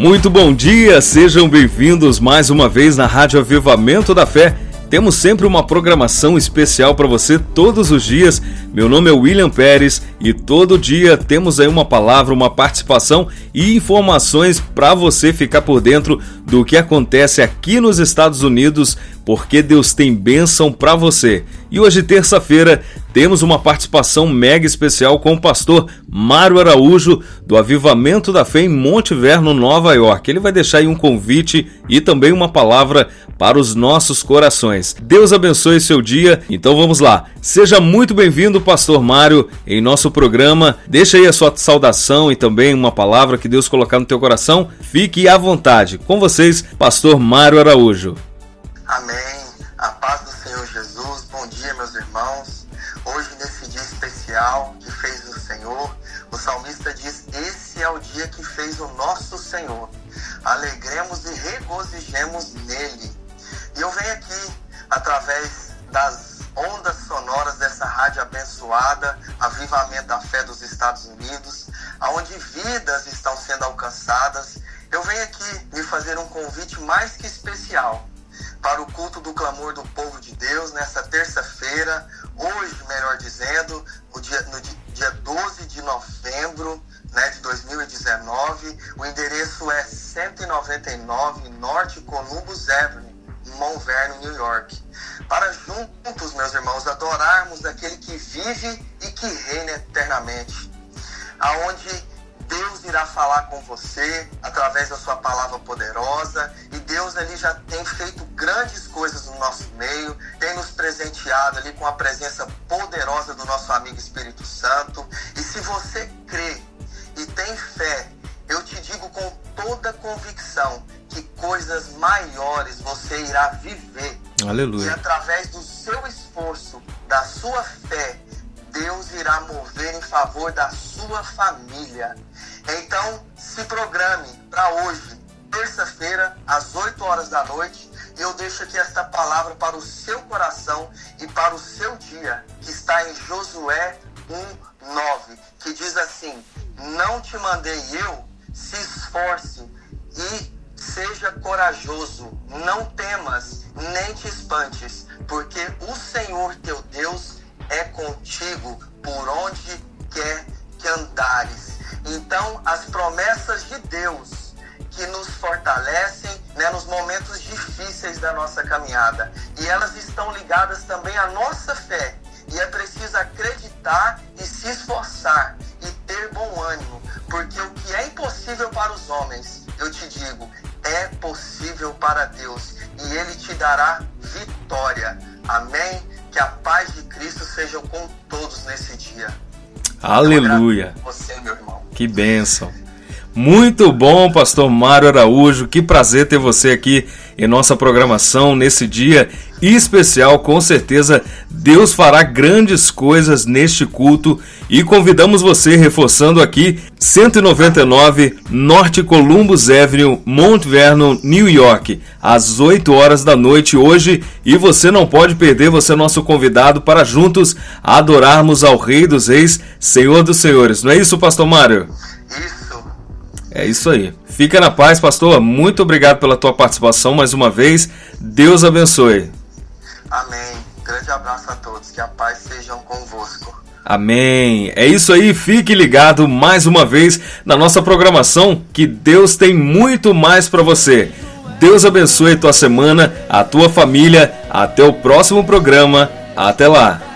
Muito bom dia, sejam bem-vindos mais uma vez na Rádio Avivamento da Fé. Temos sempre uma programação especial para você todos os dias. Meu nome é William Pérez e todo dia temos aí uma palavra, uma participação e informações para você ficar por dentro do que acontece aqui nos Estados Unidos, porque Deus tem bênção para você. E hoje, terça-feira, temos uma participação mega especial com o pastor Mário Araújo, do Avivamento da Fé em Monte Verno, Nova York. Ele vai deixar aí um convite e também uma palavra para os nossos corações. Deus abençoe seu dia. Então vamos lá. Seja muito bem-vindo, pastor Mário, em nosso programa. Deixa aí a sua saudação e também uma palavra que Deus colocar no teu coração. Fique à vontade. Com vocês, pastor Mário Araújo. Amém. A paz do Senhor Jesus. Bom dia, meus irmãos. Hoje, nesse dia especial que fez o Senhor, o salmista diz: Esse é o dia que fez o nosso Senhor. Alegremos e regozijemos nele. E eu venho aqui, através das ondas sonoras dessa rádio abençoada, Avivamento da Fé dos Estados Unidos, aonde vidas estão sendo alcançadas. Eu venho aqui lhe fazer um convite mais que especial para o culto do clamor do povo de Deus nessa terça-feira, hoje, melhor dizendo, no dia, no dia 12 de novembro né, de 2019. O endereço é 199 Norte Columbus Avenue, Mount Vernon, New York. Para juntos, meus irmãos, adorarmos aquele que vive e que reina eternamente. Aonde Deus irá falar com você através da sua palavra poderosa Deus ali já tem feito grandes coisas no nosso meio, tem nos presenteado ali com a presença poderosa do nosso amigo Espírito Santo. E se você crê e tem fé, eu te digo com toda convicção que coisas maiores você irá viver. Aleluia. E através do seu esforço, da sua fé, Deus irá mover em favor da sua família. Então, se programe para hoje, terça-feira, às 8 horas da noite. E eu deixo aqui esta palavra para o seu coração e para o seu dia, que está em Josué 1:9, que diz assim: Não te mandei eu, se esforce e seja corajoso, não temas, nem te espantes, porque o Senhor teu Deus é contigo por onde né, nos momentos difíceis da nossa caminhada. E elas estão ligadas também à nossa fé. E é preciso acreditar e se esforçar e ter bom ânimo, porque o que é impossível para os homens, eu te digo, é possível para Deus e Ele te dará vitória. Amém? Que a paz de Cristo seja com todos nesse dia. Aleluia. Você, meu irmão. Que bênção. Muito bom, pastor Mário Araújo. Que prazer ter você aqui em nossa programação nesse dia especial. Com certeza, Deus fará grandes coisas neste culto e convidamos você, reforçando aqui, 199 Norte Columbus Avenue, Mount Vernon, New York, às 8 horas da noite hoje. E você não pode perder, você é nosso convidado para juntos adorarmos ao Rei dos Reis, Senhor dos Senhores. Não é isso, pastor Mário? Isso. É isso aí. Fica na paz, pastor. Muito obrigado pela tua participação mais uma vez. Deus abençoe. Amém. Grande abraço a todos. Que a paz seja convosco. Amém. É isso aí. Fique ligado mais uma vez na nossa programação, que Deus tem muito mais para você. Deus abençoe tua semana, a tua família. Até o próximo programa. Até lá.